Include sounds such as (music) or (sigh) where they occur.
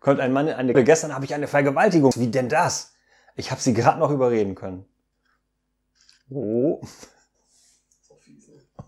Kommt ein Mann in eine... Gestern habe ich eine Vergewaltigung. Wie denn das? Ich habe sie gerade noch überreden können. Oh. (laughs) Ne?